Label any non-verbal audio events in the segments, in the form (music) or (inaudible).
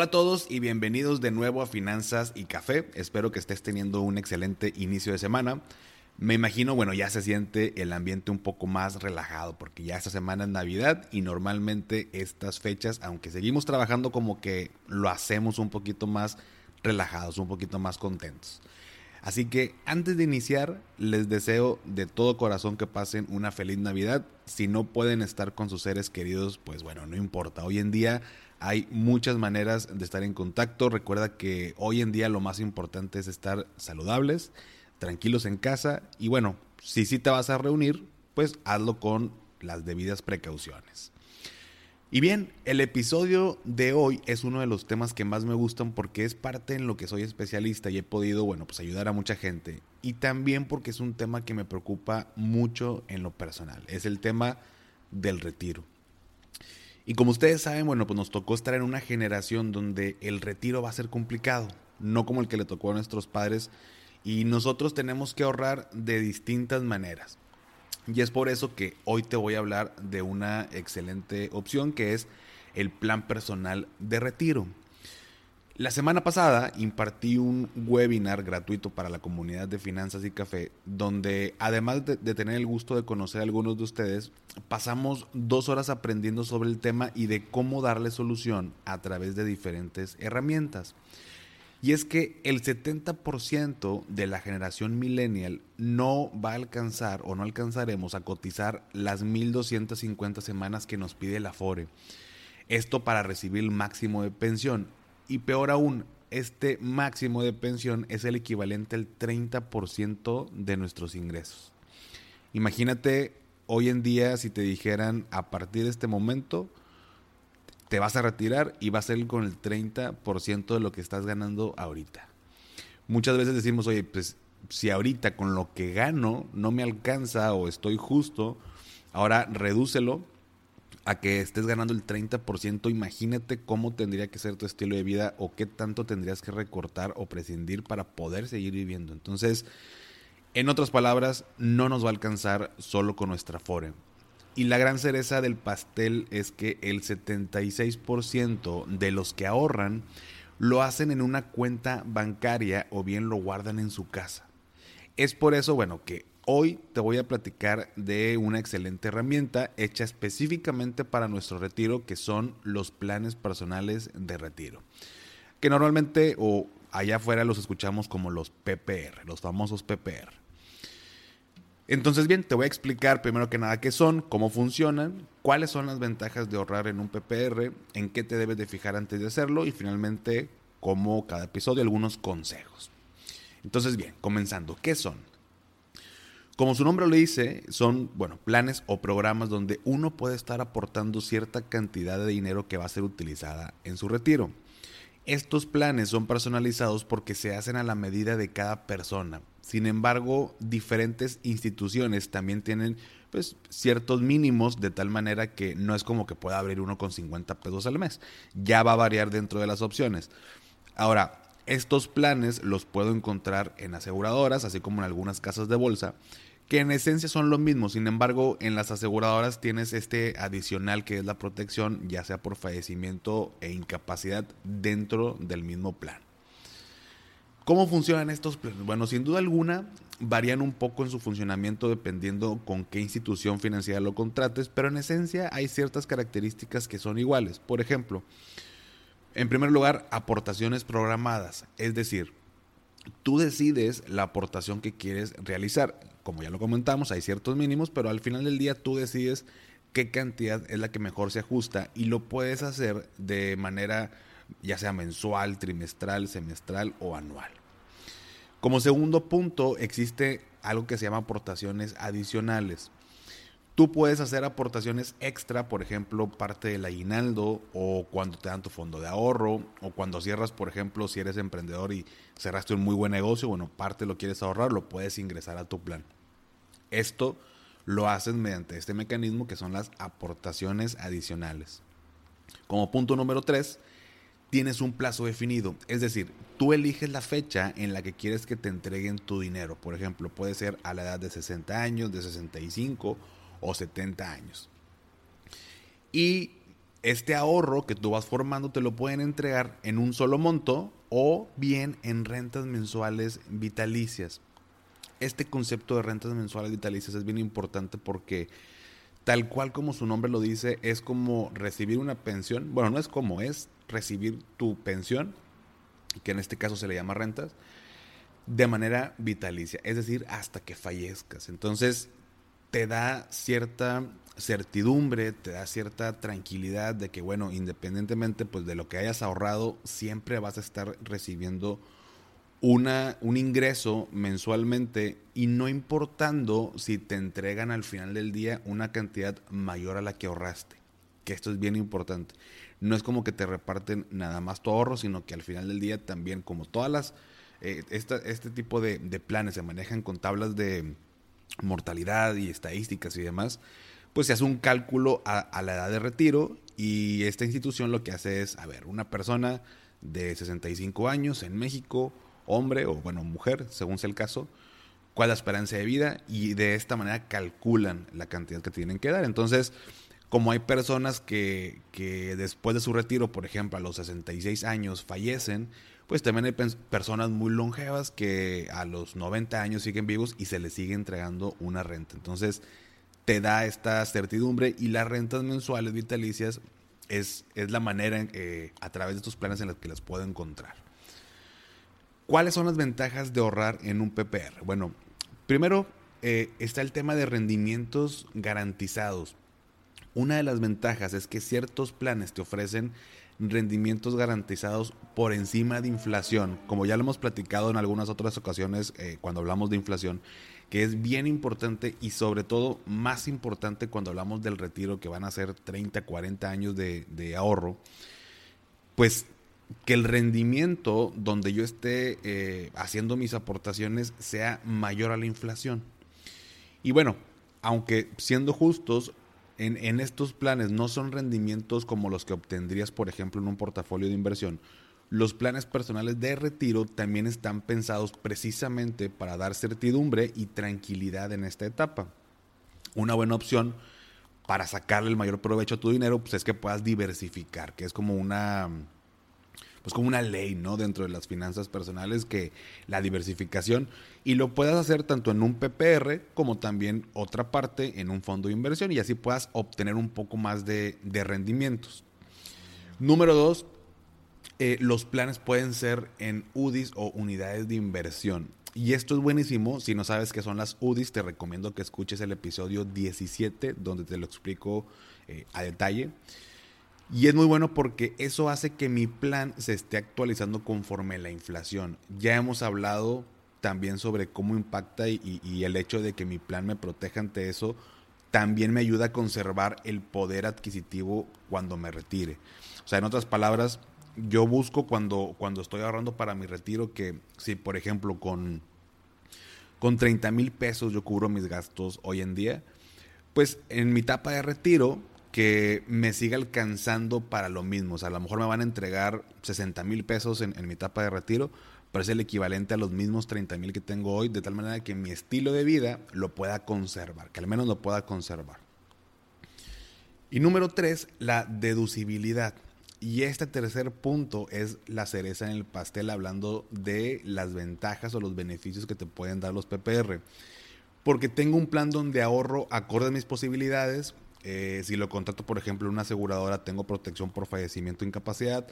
Hola a todos y bienvenidos de nuevo a Finanzas y Café. Espero que estés teniendo un excelente inicio de semana. Me imagino, bueno, ya se siente el ambiente un poco más relajado porque ya esta semana es Navidad y normalmente estas fechas, aunque seguimos trabajando como que lo hacemos un poquito más relajados, un poquito más contentos. Así que antes de iniciar, les deseo de todo corazón que pasen una feliz Navidad. Si no pueden estar con sus seres queridos, pues bueno, no importa. Hoy en día hay muchas maneras de estar en contacto. Recuerda que hoy en día lo más importante es estar saludables, tranquilos en casa y bueno, si sí te vas a reunir, pues hazlo con las debidas precauciones. Y bien, el episodio de hoy es uno de los temas que más me gustan porque es parte en lo que soy especialista y he podido, bueno, pues ayudar a mucha gente. Y también porque es un tema que me preocupa mucho en lo personal. Es el tema del retiro. Y como ustedes saben, bueno, pues nos tocó estar en una generación donde el retiro va a ser complicado, no como el que le tocó a nuestros padres, y nosotros tenemos que ahorrar de distintas maneras. Y es por eso que hoy te voy a hablar de una excelente opción que es el plan personal de retiro. La semana pasada impartí un webinar gratuito para la comunidad de Finanzas y Café, donde además de, tener el gusto de conocer a algunos de ustedes, pasamos dos horas aprendiendo sobre el tema y de cómo darle solución a través de diferentes herramientas. Y es que el 70% de la generación millennial no va a alcanzar o no alcanzaremos a cotizar las 1.250 semanas que nos pide la FORE. Esto para recibir el máximo de pensión y peor aún, este máximo de pensión es el equivalente al 30% de nuestros ingresos. Imagínate hoy en día si te dijeran a partir de este momento te vas a retirar y va a ser con el 30% de lo que estás ganando ahorita. Muchas veces decimos, oye, pues si ahorita con lo que gano no me alcanza o estoy justo, ahora redúcelo a que estés ganando el 30%, imagínate cómo tendría que ser tu estilo de vida o qué tanto tendrías que recortar o prescindir para poder seguir viviendo. Entonces, en otras palabras, no nos va a alcanzar solo con nuestra FORE. Y la gran cereza del pastel es que el 76% de los que ahorran lo hacen en una cuenta bancaria o bien lo guardan en su casa. Es por eso, bueno, que Hoy te voy a platicar de una excelente herramienta hecha específicamente para nuestro retiro, que son los planes personales de retiro. Que normalmente o allá afuera los escuchamos como los PPR, los famosos PPR. Entonces, bien, te voy a explicar primero que nada qué son, cómo funcionan, cuáles son las ventajas de ahorrar en un PPR, en qué te debes de fijar antes de hacerlo y finalmente, como cada episodio, algunos consejos. Entonces, bien, comenzando, ¿qué son? Como su nombre lo dice, son, bueno, planes o programas donde uno puede estar aportando cierta cantidad de dinero que va a ser utilizada en su retiro. Estos planes son personalizados porque se hacen a la medida de cada persona. Sin embargo, diferentes instituciones también tienen pues, ciertos mínimos de tal manera que no es como que pueda abrir uno con 50 pesos al mes. Ya va a variar dentro de las opciones. Ahora, estos planes los puedo encontrar en aseguradoras, así como en algunas casas de bolsa, que en esencia son lo mismo, sin embargo en las aseguradoras tienes este adicional que es la protección ya sea por fallecimiento e incapacidad dentro del mismo plan. ¿Cómo funcionan estos planes? Bueno, sin duda alguna varían un poco en su funcionamiento dependiendo con qué institución financiera lo contrates, pero en esencia hay ciertas características que son iguales. Por ejemplo, en primer lugar, aportaciones programadas, es decir, tú decides la aportación que quieres realizar como ya lo comentamos, hay ciertos mínimos, pero al final del día tú decides qué cantidad es la que mejor se ajusta y lo puedes hacer de manera ya sea mensual, trimestral, semestral o anual. Como segundo punto, existe algo que se llama aportaciones adicionales. Tú puedes hacer aportaciones extra, por ejemplo, parte del aguinaldo o cuando te dan tu fondo de ahorro o cuando cierras, por ejemplo, si eres emprendedor y cerraste un muy buen negocio, bueno, parte lo quieres ahorrar, lo puedes ingresar a tu plan. Esto lo haces mediante este mecanismo que son las aportaciones adicionales. Como punto número tres, tienes un plazo definido. Es decir, tú eliges la fecha en la que quieres que te entreguen tu dinero. Por ejemplo, puede ser a la edad de 60 años, de 65 o 70 años. Y este ahorro que tú vas formando te lo pueden entregar en un solo monto o bien en rentas mensuales vitalicias. Este concepto de rentas mensuales vitalicias es bien importante porque tal cual como su nombre lo dice, es como recibir una pensión. Bueno, no es como, es recibir tu pensión, que en este caso se le llama rentas, de manera vitalicia, es decir, hasta que fallezcas. Entonces, te da cierta certidumbre, te da cierta tranquilidad de que, bueno, independientemente pues, de lo que hayas ahorrado, siempre vas a estar recibiendo una, un ingreso mensualmente y no importando si te entregan al final del día una cantidad mayor a la que ahorraste, que esto es bien importante. No es como que te reparten nada más tu ahorro, sino que al final del día también, como todas las, eh, este tipo de, planes se manejan con tablas de mortalidad y estadísticas y demás, pues se hace un cálculo a, a la edad de retiro y esta institución lo que hace es, a ver, una persona de 65 años en México, hombre o bueno, mujer, según sea el caso, cuál es la esperanza de vida y de esta manera calculan la cantidad que tienen que dar. Entonces, como hay personas que, que después de su retiro, por ejemplo, a los 66 años fallecen, pues también hay personas muy longevas que a los 90 años siguen vivos y se les sigue entregando una renta. Entonces, te da esta certidumbre y las rentas mensuales vitalicias es, es la manera eh, a través de estos planes en los que las puedo encontrar. ¿Cuáles son las ventajas de ahorrar en un PPR? Bueno, primero eh, está el tema de rendimientos garantizados. Una de las ventajas es que ciertos planes te ofrecen rendimientos garantizados por encima de inflación, como ya lo hemos platicado en algunas otras ocasiones eh, cuando hablamos de inflación, que es bien importante y sobre todo más importante cuando hablamos del retiro, que van a ser 30, 40 años de, ahorro, pues que el rendimiento donde yo esté eh, haciendo mis aportaciones sea mayor a la inflación. Y bueno, aunque siendo justos, en, estos planes no son rendimientos como los que obtendrías, por ejemplo, en un portafolio de inversión. Los planes personales de retiro también están pensados precisamente para dar certidumbre y tranquilidad en esta etapa. Una buena opción para sacarle el mayor provecho a tu dinero pues es que puedas diversificar, que es como una pues como una ley, ¿no? Dentro de las finanzas personales que la diversificación y lo puedas hacer tanto en un PPR como también otra parte en un fondo de inversión y así puedas obtener un poco más de, rendimientos. Número dos, eh, los planes pueden ser en UDIs o unidades de inversión. Y esto es buenísimo. Si no sabes qué son las UDIs, te recomiendo que escuches el episodio 17 donde te lo explico eh, a detalle. Y es muy bueno porque eso hace que mi plan se esté actualizando conforme la inflación. Ya hemos hablado también sobre cómo impacta y, el hecho de que mi plan me proteja ante eso también me ayuda a conservar el poder adquisitivo cuando me retire. O sea, en otras palabras, yo busco cuando, cuando estoy ahorrando para mi retiro que si, por ejemplo, con, con 30 mil pesos yo cubro mis gastos hoy en día, pues en mi etapa de retiro que me siga alcanzando para lo mismo. O sea, a lo mejor me van a entregar 60 mil pesos en, mi etapa de retiro, pero es el equivalente a los mismos 30 mil que tengo hoy, de tal manera que mi estilo de vida lo pueda conservar, que al menos lo pueda conservar. Y número tres, la deducibilidad. Y este tercer punto es la cereza en el pastel, hablando de las ventajas o los beneficios que te pueden dar los PPR. Porque tengo un plan donde ahorro acorde a mis posibilidades, eh, si lo contrato, por ejemplo, una aseguradora, tengo protección por fallecimiento o incapacidad,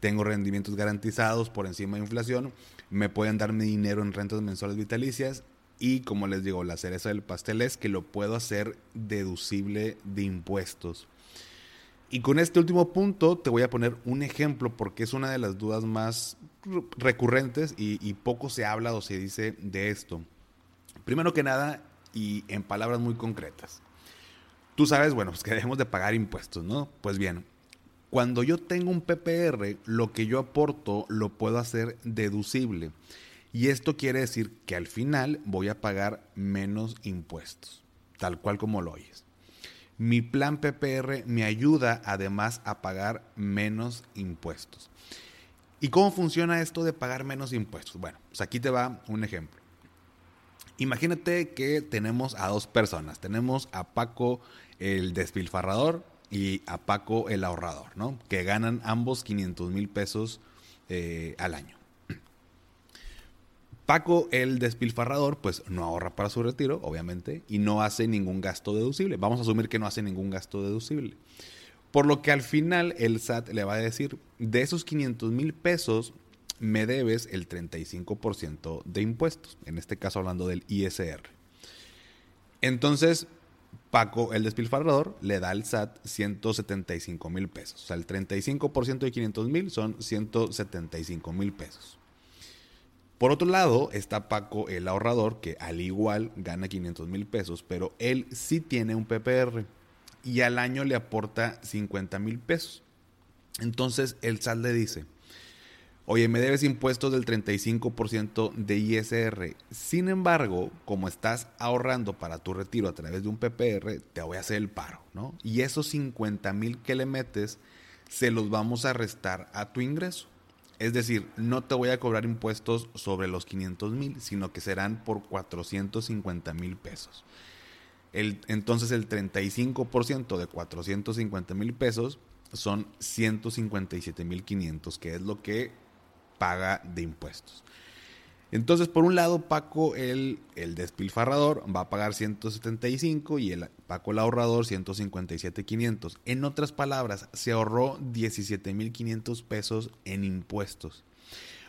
tengo rendimientos garantizados por encima de inflación, me pueden dar mi dinero en rentas mensuales vitalicias y, como les digo, la cereza del pastel es que lo puedo hacer deducible de impuestos. Y con este último punto te voy a poner un ejemplo porque es una de las dudas más recurrentes y poco se habla o se dice de esto. Primero que nada, y en palabras muy concretas, tú sabes, bueno, pues que debemos de pagar impuestos, ¿no? Pues bien, cuando yo tengo un PPR, lo que yo aporto lo puedo hacer deducible. Y esto quiere decir que al final voy a pagar menos impuestos, tal cual como lo oyes. Mi plan PPR me ayuda además a pagar menos impuestos. ¿Y cómo funciona esto de pagar menos impuestos? Bueno, pues aquí te va un ejemplo. Imagínate que tenemos a dos personas. Tenemos a Paco el despilfarrador y a Paco el ahorrador, ¿no? Que ganan ambos 500 mil pesos eh, al año. Paco, el despilfarrador, pues no ahorra para su retiro, obviamente, y no hace ningún gasto deducible. Vamos a asumir que no hace ningún gasto deducible. Por lo que al final el SAT le va a decir, de esos 500 mil pesos, me debes el 35% de impuestos, en este caso hablando del ISR. Entonces, Paco, el despilfarrador, le da al SAT 175 mil pesos. O sea, el 35% de 500 mil son 175 mil pesos. Por otro lado, está Paco, el ahorrador, que al igual gana 500 mil pesos, pero él sí tiene un PPR y al año le aporta 50 mil pesos. Entonces el SAT le dice, oye, me debes impuestos del 35% de ISR. Sin embargo, como estás ahorrando para tu retiro a través de un PPR, te voy a hacer el paro, ¿no? Y esos 50 mil que le metes, se los vamos a restar a tu ingreso. Es decir, no te voy a cobrar impuestos sobre los 500 mil, sino que serán por 450 mil pesos. El, entonces el 35% de 450 mil pesos son 157 mil 500, que es lo que paga de impuestos. Entonces, por un lado, Paco, el, el despilfarrador, va a pagar 175 y el Paco, el ahorrador, 157,500. En otras palabras, se ahorró 17,500 pesos en impuestos.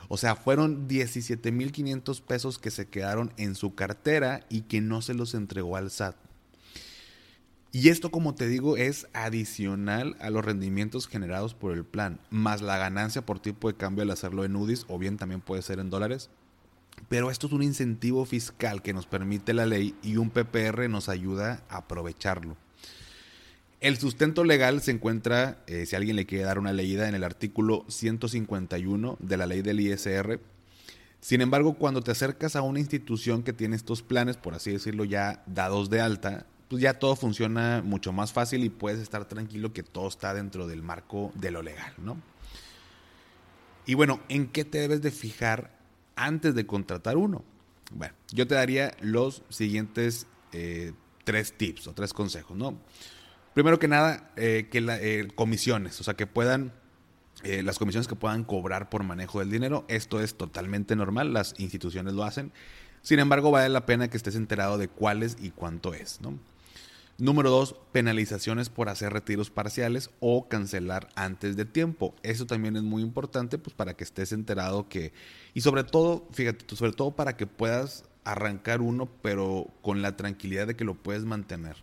O sea, fueron 17,500 pesos que se quedaron en su cartera y que no se los entregó al SAT. Y esto, como te digo, es adicional a los rendimientos generados por el plan, más la ganancia por tipo de cambio al hacerlo en UDIs o bien también puede ser en dólares pero esto es un incentivo fiscal que nos permite la ley y un PPR nos ayuda a aprovecharlo. El sustento legal se encuentra, eh, si alguien le quiere dar una leída, en el artículo 151 de la ley del ISR. Sin embargo, cuando te acercas a una institución que tiene estos planes, por así decirlo, ya dados de alta, pues ya todo funciona mucho más fácil y puedes estar tranquilo que todo está dentro del marco de lo legal, ¿no? Y bueno, ¿en qué te debes de fijar antes de contratar uno? Bueno, yo te daría los siguientes eh, tres tips o tres consejos, ¿no? Primero que nada, eh, que la, eh, comisiones, o sea, que puedan, las comisiones que puedan cobrar por manejo del dinero, esto es totalmente normal, las instituciones lo hacen. Sin embargo, vale la pena que estés enterado de cuáles y cuánto es, ¿no? Número dos, penalizaciones por hacer retiros parciales o cancelar antes de tiempo. Eso también es muy importante pues para que estés enterado que y sobre todo, fíjate, sobre todo para que puedas arrancar uno pero con la tranquilidad de que lo puedes mantener.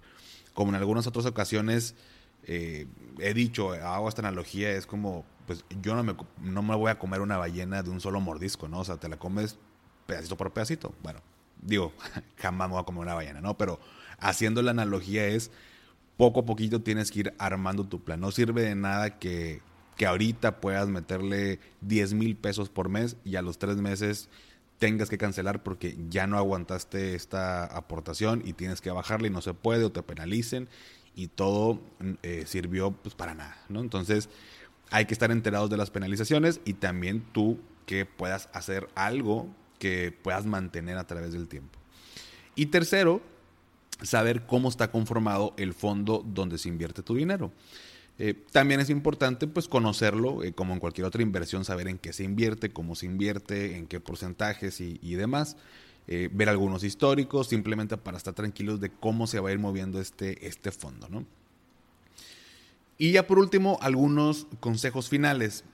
Como en algunas otras ocasiones eh, he dicho, hago esta analogía, es como, pues yo no me, no me voy a comer una ballena de un solo mordisco, ¿no? O sea, te la comes pedacito por pedacito. Bueno, digo, (laughs) jamás me voy a comer una ballena, ¿no? Pero haciendo la analogía es, poco a poquito tienes que ir armando tu plan. No sirve de nada que, que ahorita puedas meterle 10 mil pesos por mes y a los tres meses tengas que cancelar porque ya no aguantaste esta aportación y tienes que bajarle y no se puede o te penalicen y todo eh, sirvió pues para nada, ¿no? Entonces hay que estar enterados de las penalizaciones y también tú que puedas hacer algo que puedas mantener a través del tiempo. Y tercero, saber cómo está conformado el fondo donde se invierte tu dinero. Eh, también es importante pues conocerlo, eh, como en cualquier otra inversión, saber en qué se invierte, cómo se invierte, en qué porcentajes y, demás. Eh, ver algunos históricos, simplemente para estar tranquilos de cómo se va a ir moviendo este, este fondo. ¿no? Y ya por último, algunos consejos finales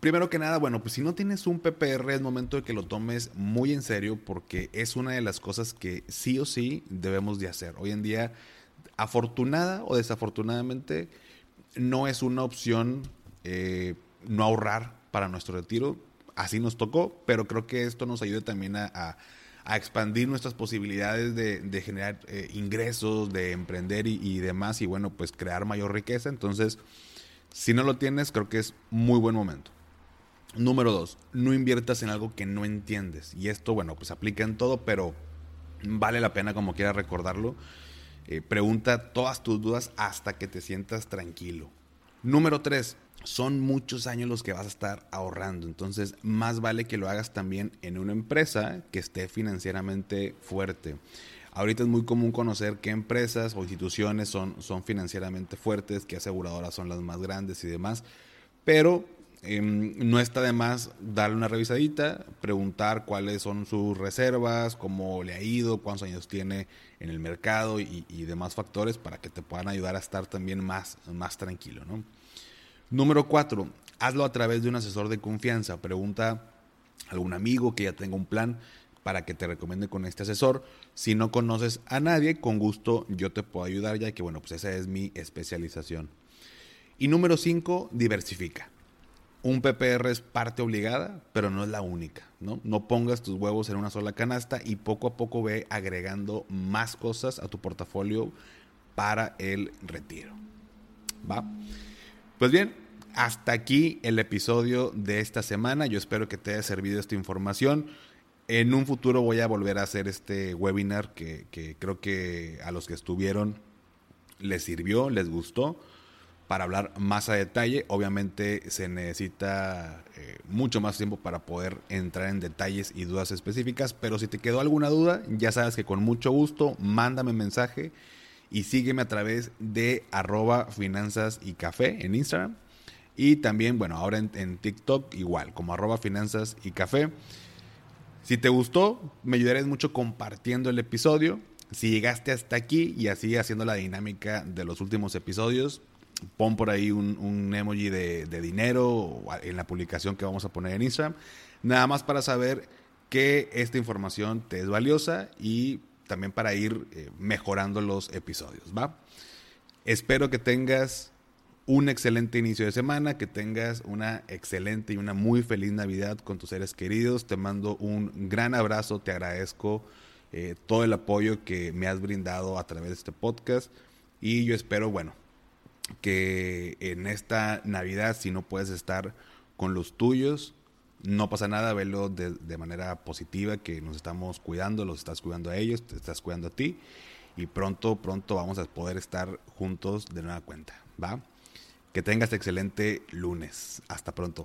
primero que nada, bueno, pues si no tienes un PPR es momento de que lo tomes muy en serio porque es una de las cosas que sí o sí debemos de hacer. Hoy en día, afortunada o desafortunadamente, no es una opción eh, no ahorrar para nuestro retiro. Así nos tocó, pero creo que esto nos ayuda también a, expandir nuestras posibilidades de, generar eh, ingresos, de emprender y, y, demás, y bueno, pues crear mayor riqueza. Entonces, si no lo tienes, creo que es muy buen momento. Número dos, no inviertas en algo que no entiendes. Y esto, bueno, pues aplica en todo, pero vale la pena como quieras recordarlo. Eh, pregunta todas tus dudas hasta que te sientas tranquilo. Número tres, son muchos años los que vas a estar ahorrando. Entonces, más vale que lo hagas también en una empresa que esté financieramente fuerte. Ahorita es muy común conocer qué empresas o instituciones son, son financieramente fuertes, qué aseguradoras son las más grandes y demás. Pero Em, no está de más darle una revisadita, preguntar cuáles son sus reservas, cómo le ha ido, cuántos años tiene en el mercado y, demás factores para que te puedan ayudar a estar también más, más tranquilo. Número cuatro, hazlo a través de un asesor de confianza. Pregunta a algún amigo que ya tenga un plan para que te recomiende con este asesor. Si no conoces a nadie, con gusto yo te puedo ayudar ya que bueno, pues esa es mi especialización. Y número cinco, diversifica un PPR es parte obligada, pero no es la única, ¿no? Pongas tus huevos en una sola canasta y poco a poco ve agregando más cosas a tu portafolio para el retiro. ¿Va? Pues bien, hasta aquí el episodio de esta semana. Yo espero que te haya servido esta información. En un futuro voy a volver a hacer este webinar que creo que a los que estuvieron les sirvió, les gustó para hablar más a detalle. Obviamente se necesita eh, mucho más tiempo para poder entrar en detalles y dudas específicas, pero si te quedó alguna duda, ya sabes que con mucho gusto mándame mensaje y sígueme a través de arroba finanzas y café en Instagram. Y también, bueno, ahora en, TikTok igual, como arroba finanzas y café. Si te gustó, me ayudarías mucho compartiendo el episodio. Si llegaste hasta aquí y así haciendo la dinámica de los últimos episodios, pon por ahí un, emoji de, dinero en la publicación que vamos a poner en Instagram. Nada más para saber que esta información te es valiosa y también para ir eh, mejorando los episodios, ¿va? Espero que tengas un excelente inicio de semana, que tengas una excelente y una muy feliz Navidad con tus seres queridos. Te mando un gran abrazo, te agradezco eh, todo el apoyo que me has brindado a través de este podcast y yo espero, bueno, que en esta Navidad, si no puedes estar con los tuyos, no pasa nada, velo de, manera positiva, que nos estamos cuidando, los estás cuidando a ellos, te estás cuidando a ti, y pronto, pronto vamos a poder estar juntos de nueva cuenta, ¿va? Que tengas excelente lunes. Hasta pronto.